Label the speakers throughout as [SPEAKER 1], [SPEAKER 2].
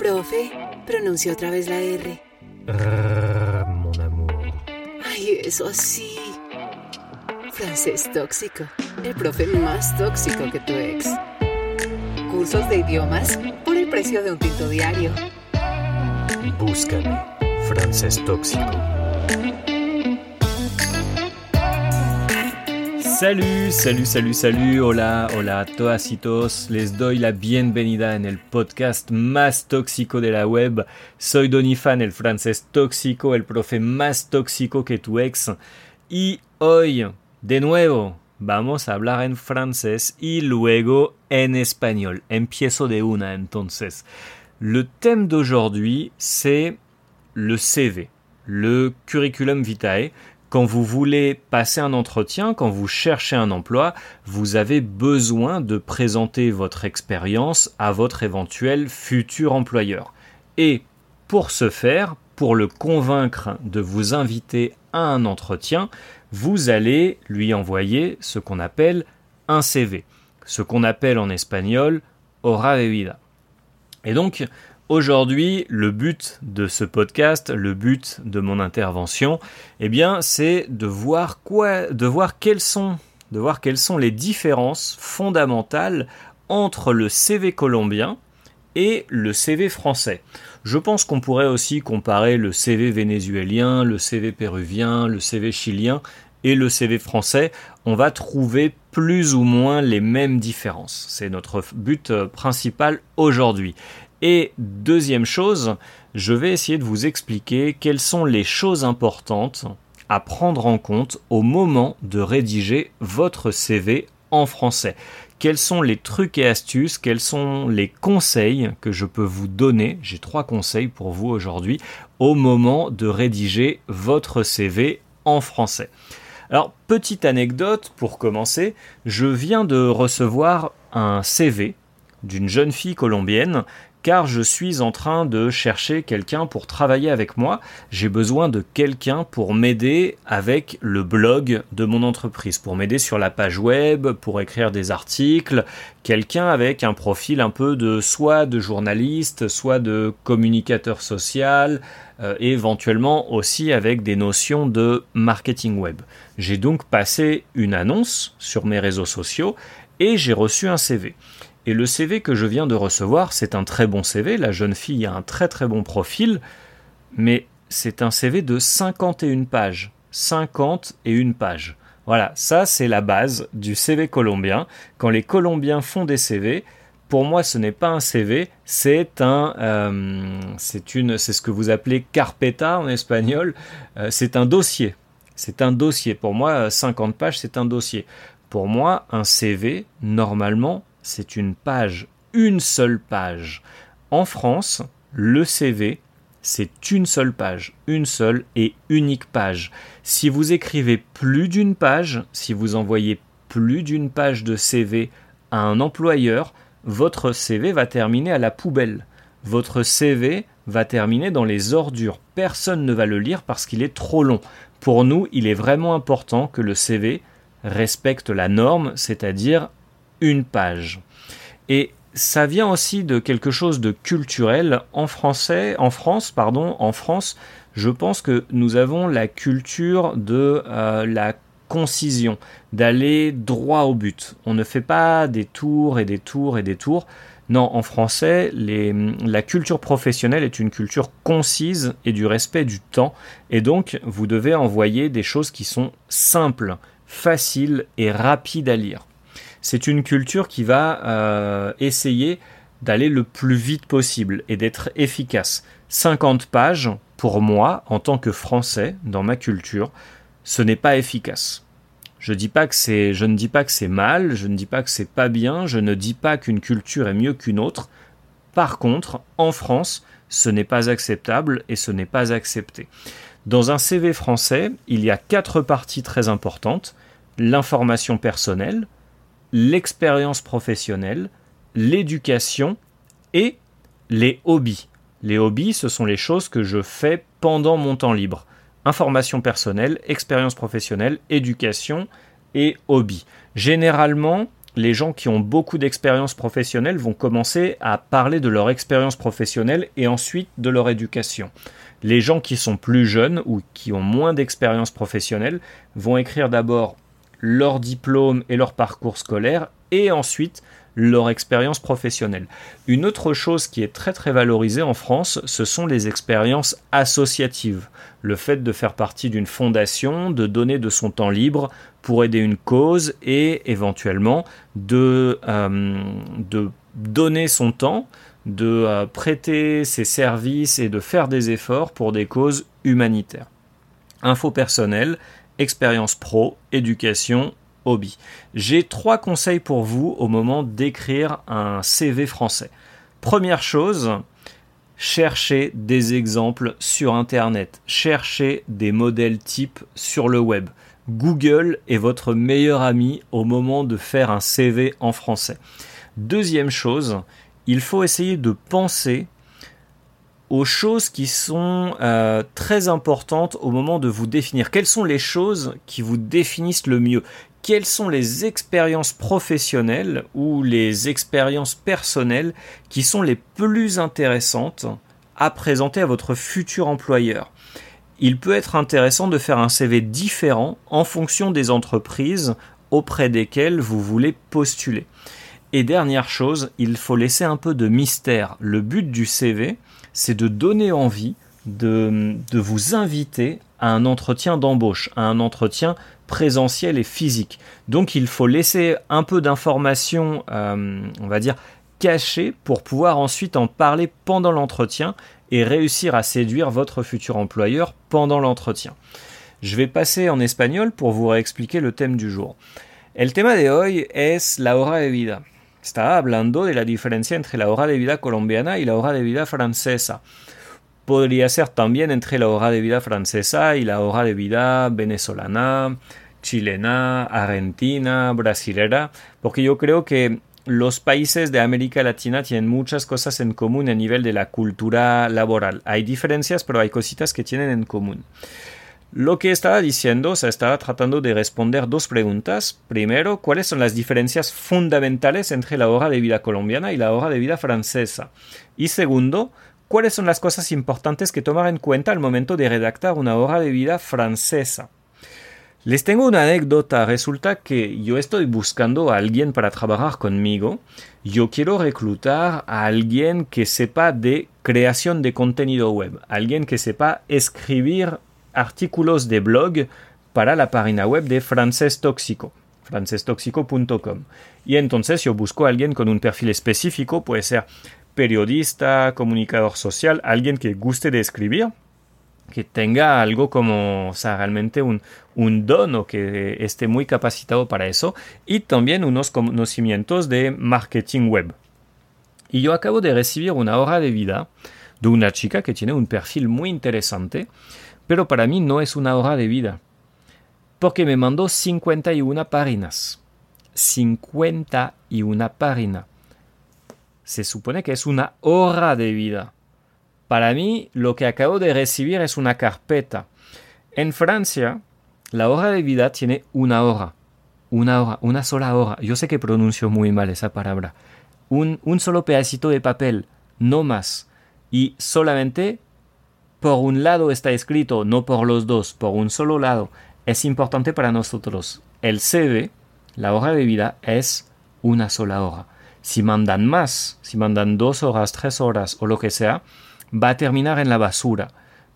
[SPEAKER 1] Profe, pronunció otra vez la R.
[SPEAKER 2] Mon amour.
[SPEAKER 1] Ay, eso sí. Francés tóxico. El profe más tóxico que tu ex. Cursos de idiomas por el precio de un tinto diario.
[SPEAKER 2] Búscame. Francés tóxico.
[SPEAKER 3] Salut, salut, salut, salut, hola, hola a y. Les doy la bienvenida en el podcast más tóxico de la web. Soy Donifan, el francés tóxico, el profe más tóxico que tu ex. Y hoy, de nuevo, vamos a hablar en francés y luego en español. Empiezo de una entonces. Le thème d'aujourd'hui, c'est le CV, le curriculum vitae. Quand vous voulez passer un entretien, quand vous cherchez un emploi, vous avez besoin de présenter votre expérience à votre éventuel futur employeur. Et pour ce faire, pour le convaincre de vous inviter à un entretien, vous allez lui envoyer ce qu'on appelle un CV, ce qu'on appelle en espagnol hora de vida. Et donc, Aujourd'hui, le but de ce podcast, le but de mon intervention, eh c'est de voir quelles sont, de voir quelles sont les différences fondamentales entre le CV colombien et le CV français. Je pense qu'on pourrait aussi comparer le CV vénézuélien, le CV péruvien, le CV chilien et le CV français. On va trouver plus ou moins les mêmes différences. C'est notre but principal aujourd'hui. Et deuxième chose, je vais essayer de vous expliquer quelles sont les choses importantes à prendre en compte au moment de rédiger votre CV en français. Quels sont les trucs et astuces, quels sont les conseils que je peux vous donner, j'ai trois conseils pour vous aujourd'hui, au moment de rédiger votre CV en français. Alors, petite anecdote pour commencer, je viens de recevoir un CV d'une jeune fille colombienne car je suis en train de chercher quelqu'un pour travailler avec moi. J'ai besoin de quelqu'un pour m'aider avec le blog de mon entreprise, pour m'aider sur la page web, pour écrire des articles, quelqu'un avec un profil un peu de soit de journaliste, soit de communicateur social, euh, éventuellement aussi avec des notions de marketing web. J'ai donc passé une annonce sur mes réseaux sociaux et j'ai reçu un CV. Et le CV que je viens de recevoir, c'est un très bon CV. La jeune fille a un très très bon profil, mais c'est un CV de 51 pages. 51 pages. Voilà, ça c'est la base du CV colombien. Quand les Colombiens font des CV, pour moi ce n'est pas un CV, c'est un, euh, c'est une, c'est ce que vous appelez carpeta en espagnol. Euh, c'est un dossier. C'est un dossier. Pour moi, 50 pages, c'est un dossier. Pour moi, un CV, normalement, c'est une page, une seule page. En France, le CV, c'est une seule page, une seule et unique page. Si vous écrivez plus d'une page, si vous envoyez plus d'une page de CV à un employeur, votre CV va terminer à la poubelle. Votre CV va terminer dans les ordures. Personne ne va le lire parce qu'il est trop long. Pour nous, il est vraiment important que le CV respecte la norme, c'est-à-dire une page. Et ça vient aussi de quelque chose de culturel en français, en France, pardon, en France. Je pense que nous avons la culture de euh, la concision, d'aller droit au but. On ne fait pas des tours et des tours et des tours. Non, en français, les, la culture professionnelle est une culture concise et du respect du temps. Et donc, vous devez envoyer des choses qui sont simples, faciles et rapides à lire c'est une culture qui va euh, essayer d'aller le plus vite possible et d'être efficace. 50 pages, pour moi, en tant que Français, dans ma culture, ce n'est pas efficace. Je, ne dis pas que c'est mal, je ne dis pas que c'est pas bien, je ne dis pas qu'une culture est mieux qu'une autre. Par contre, en France, ce n'est pas acceptable et ce n'est pas accepté. Dans un CV français, il y a quatre parties très importantes l'information personnelle, l'expérience professionnelle, l'éducation et les hobbies. Les hobbies, ce sont les choses que je fais pendant mon temps libre. Information personnelle, expérience professionnelle, éducation et hobby. Généralement, les gens qui ont beaucoup d'expérience professionnelle vont commencer à parler de leur expérience professionnelle et ensuite de leur éducation. Les gens qui sont plus jeunes ou qui ont moins d'expérience professionnelle vont écrire d'abord leur diplôme et leur parcours scolaire et ensuite leur expérience professionnelle. Une autre chose qui est très très valorisée en France, ce sont les expériences associatives. Le fait de faire partie d'une fondation, de donner de son temps libre pour aider une cause et éventuellement de, euh, donner son temps, de euh, prêter ses services et de faire des efforts pour des causes humanitaires. Info personnelle, expérience pro, éducation, hobby. J'ai trois conseils pour vous au moment d'écrire un CV français. Première chose, cherchez des exemples sur Internet, cherchez des modèles types sur le web. Google est votre meilleur ami au moment de faire un CV en français. Deuxième chose, il faut essayer de penser aux choses qui sont euh, très importantes au moment de vous définir. Quelles sont les choses qui vous définissent le mieux? Quelles sont les expériences professionnelles ou les expériences personnelles qui sont les plus intéressantes à présenter à votre futur employeur? Il peut être intéressant de faire un CV différent en fonction des entreprises auprès desquelles vous voulez postuler. Et dernière chose, il faut laisser un peu de mystère. Le but du CV, c'est de donner envie de, vous inviter à un entretien d'embauche, à un entretien présentiel et physique. Donc il faut laisser un peu d'informations, euh, on va dire, cachées pour pouvoir ensuite en parler pendant l'entretien et réussir à séduire votre futur employeur pendant l'entretien. Je vais passer en espagnol pour vous réexpliquer le thème du jour. El tema de hoy es la hora de vida. Estaba hablando de la diferencia entre la hora de vida colombiana y la hora de vida francesa. Podría ser también entre la hora de vida francesa y la hora de vida venezolana, chilena, argentina, brasilera, porque yo creo que los países de América Latina tienen muchas cosas en común a nivel de la cultura laboral. Hay diferencias, pero hay cositas que tienen en común. Lo que estaba diciendo, se estaba tratando de responder dos preguntas. Primero, ¿cuáles son las diferencias fundamentales entre la hora de vida colombiana y la hora de vida francesa? Y segundo, ¿cuáles son las cosas importantes que tomar en cuenta al momento de redactar una hora de vida francesa? Les tengo una anécdota. Resulta que yo estoy buscando a alguien para trabajar conmigo. Yo quiero reclutar a alguien que sepa de creación de contenido web, alguien que sepa escribir artículos de blog para la página web de Frances Tóxico, francestóxico.com. Y entonces yo busco a alguien con un perfil específico, puede ser periodista, comunicador social, alguien que guste de escribir, que tenga algo como, o sea, realmente un, un don o que esté muy capacitado para eso, y también unos conocimientos de marketing web. Y yo acabo de recibir una hora de vida de una chica que tiene un perfil muy interesante, pero para mí no es una hora de vida, porque me mandó 51 páginas. 51 páginas. Se supone que es una hora de vida. Para mí, lo que acabo de recibir es una carpeta. En Francia, la hora de vida tiene una hora. Una hora, una sola hora. Yo sé que pronuncio muy mal esa palabra. Un, un solo pedacito de papel, no más. Y solamente por un lado está escrito, no por los dos, por un solo lado, es importante para nosotros. El CV, la hora de vida, es una sola hora. Si mandan más, si mandan dos horas, tres horas o lo que sea, va a terminar en la basura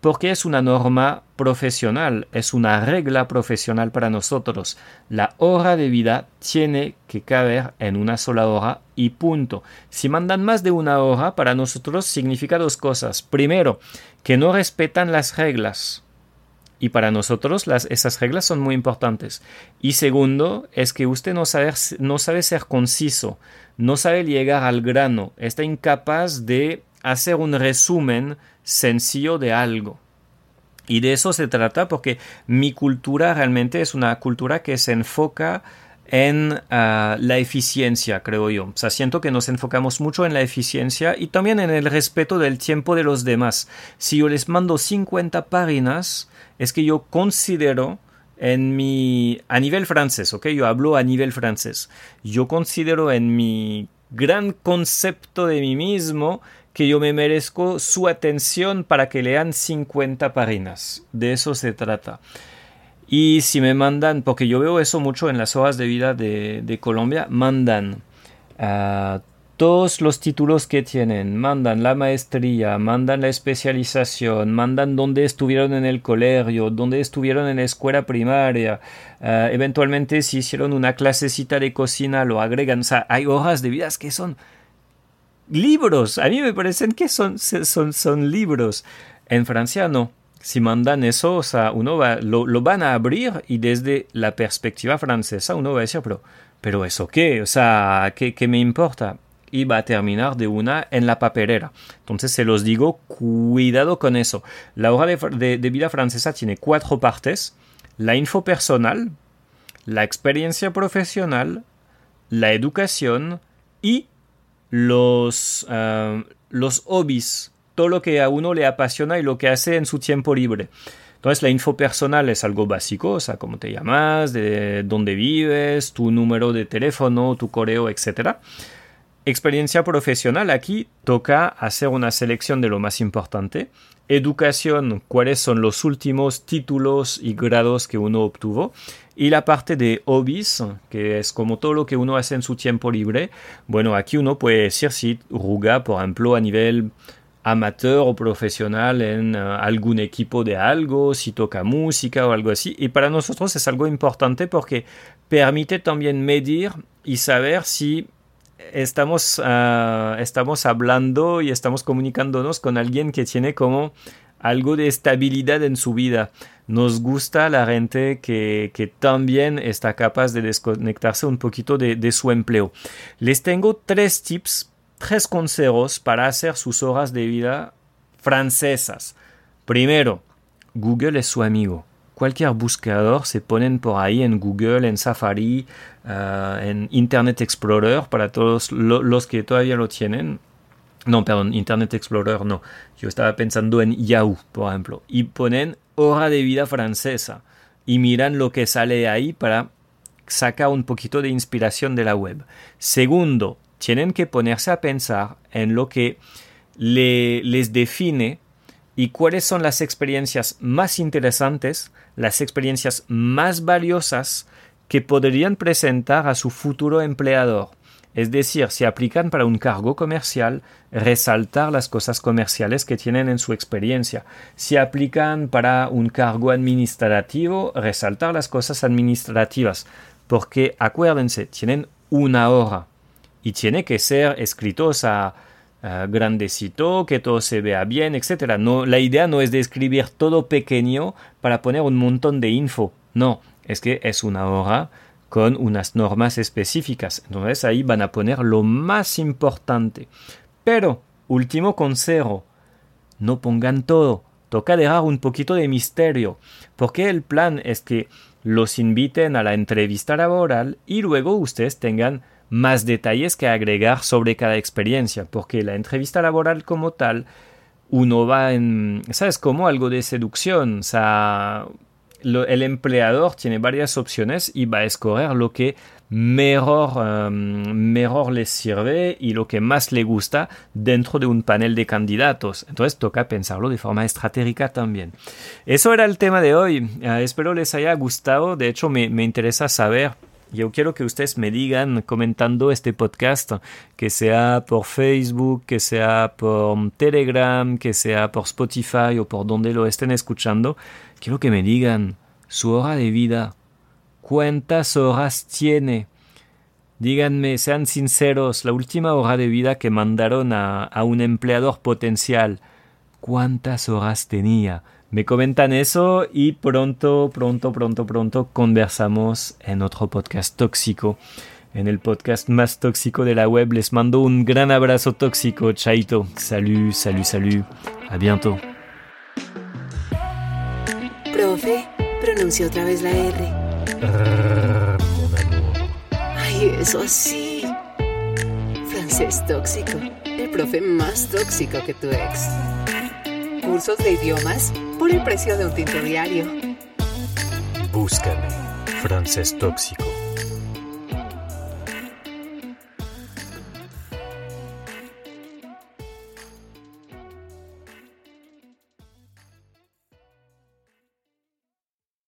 [SPEAKER 3] porque es una norma profesional, es una regla profesional para nosotros. La hora de vida tiene que caber en una sola hora y punto. Si mandan más de una hora, para nosotros significa dos cosas. Primero, que no respetan las reglas. Y para nosotros las, esas reglas son muy importantes. Y segundo, es que usted no sabe, no sabe ser conciso, no sabe llegar al grano, está incapaz de hacer un resumen sencillo de algo. Y de eso se trata porque mi cultura realmente es una cultura que se enfoca en ah, la eficiencia, creo yo. O siento que nos enfocamos mucho en la eficiencia y también en el respeto del tiempo de los demás. Si yo les mando 50 páginas, es que yo considero en mi, a nivel francés, ¿ok? Yo hablo a nivel francés. Yo considero en mi gran concepto de mí mismo que yo me merezco su atención para que lean 50 páginas. De eso se trata. Y si me mandan, porque yo veo eso mucho en las hojas de vida de, Colombia, mandan a todos los títulos que tienen, mandan la maestría, mandan la especialización, mandan dónde estuvieron en el colegio, dónde estuvieron en la escuela primaria, eh, eventualmente si hicieron una clasecita de cocina lo agregan, o sea, hay hojas de vidas que son libros, a mí me parecen que son, son, son libros. En Francia no. Si mandan eso, o sea, uno va, lo, lo van a abrir y desde la perspectiva francesa uno va a decir, pero, pero eso qué, o sea, ¿qué, qué me importa? y va a terminar de una en la papelera. Entonces se los digo, cuidado con eso. La hoja de, vida francesa tiene cuatro partes. La info personal, la experiencia profesional, la educación y los, uh, los hobbies, todo lo que a uno le apasiona y lo que hace en su tiempo libre. Entonces la info personal es algo básico, o sea, cómo te llamas, de dónde vives, tu número de teléfono, tu correo, etcétera. Experiencia profesional, aquí toca hacer una selección de lo más importante. Educación, cuáles son los últimos títulos y grados que uno obtuvo. Y la parte de hobbies, que es como todo lo que uno hace en su tiempo libre. Bueno, aquí uno puede decir si ruga, por ejemplo, a nivel amateur o profesional en uh, algún equipo de algo, si toca música o algo así. Y para nosotros es algo importante porque permite también medir y saber si estamos, uh, estamos hablando y estamos comunicándonos con alguien que tiene como algo de estabilidad en su vida. Nos gusta la gente que, que también está capaz de desconectarse un poquito de, de, su empleo. Les tengo tres tips, tres consejos para hacer sus horas de vida francesas. Primero, Google es su amigo cualquier buscador se ponen por ahí en Google, en Safari, uh, en Internet Explorer, para todos lo, los que todavía lo tienen. No, perdón, Internet Explorer no. Yo estaba pensando en Yahoo, por ejemplo. Y ponen hora de vida francesa. Y miran lo que sale ahí para sacar un poquito de inspiración de la web. Segundo, tienen que ponerse a pensar en lo que le, les define y cuáles son las experiencias más interesantes, las experiencias más valiosas que podrían presentar a su futuro empleador. Es decir, si aplican para un cargo comercial, resaltar las cosas comerciales que tienen en su experiencia. Si aplican para un cargo administrativo, resaltar las cosas administrativas. Porque acuérdense, tienen una hora y tiene que ser escritos a uh, grandecito, que todo se vea bien, etc. No, la idea no es de escribir todo pequeño para poner un montón de info. No, es que es una hoja con unas normas específicas. Entonces ahí van a poner lo más importante. Pero, último consejo, no pongan todo. Toca dejar un poquito de misterio, porque el plan es que los inviten a la entrevista laboral y luego ustedes tengan más detalles que agregar sobre cada experiencia, porque la entrevista laboral como tal, uno va en, ¿sabes? Como algo de seducción, o sea, el empleador tiene varias opciones y va a escoger lo que mejor, um, mejor les sirve y lo que más le gusta dentro de un panel de candidatos. Entonces toca pensarlo de forma estratégica también. Eso era el tema de hoy. Uh, espero les haya gustado. De hecho, me, me interesa saber yo quiero que ustedes me digan comentando este podcast, que sea por Facebook, que sea por Telegram, que sea por Spotify o por donde lo estén escuchando. Quiero que me digan su hora de vida. ¿Cuántas horas tiene? Díganme, sean sinceros, la última hora de vida que mandaron a, a un empleador potencial, ¿cuántas horas tenía? Me comentan eso y pronto, pronto, pronto, pronto conversamos en otro podcast tóxico. En el podcast más tóxico de la web les mando un gran abrazo tóxico. Chaito. Salut, salut, salut. A bientôt.
[SPEAKER 1] Profe, pronuncia otra vez la R. Ay, eso sí. Francés tóxico. El profe más tóxico que tu ex. Cursos de idiomas por el precio de un tinto diario.
[SPEAKER 3] Búscame, francés tóxico.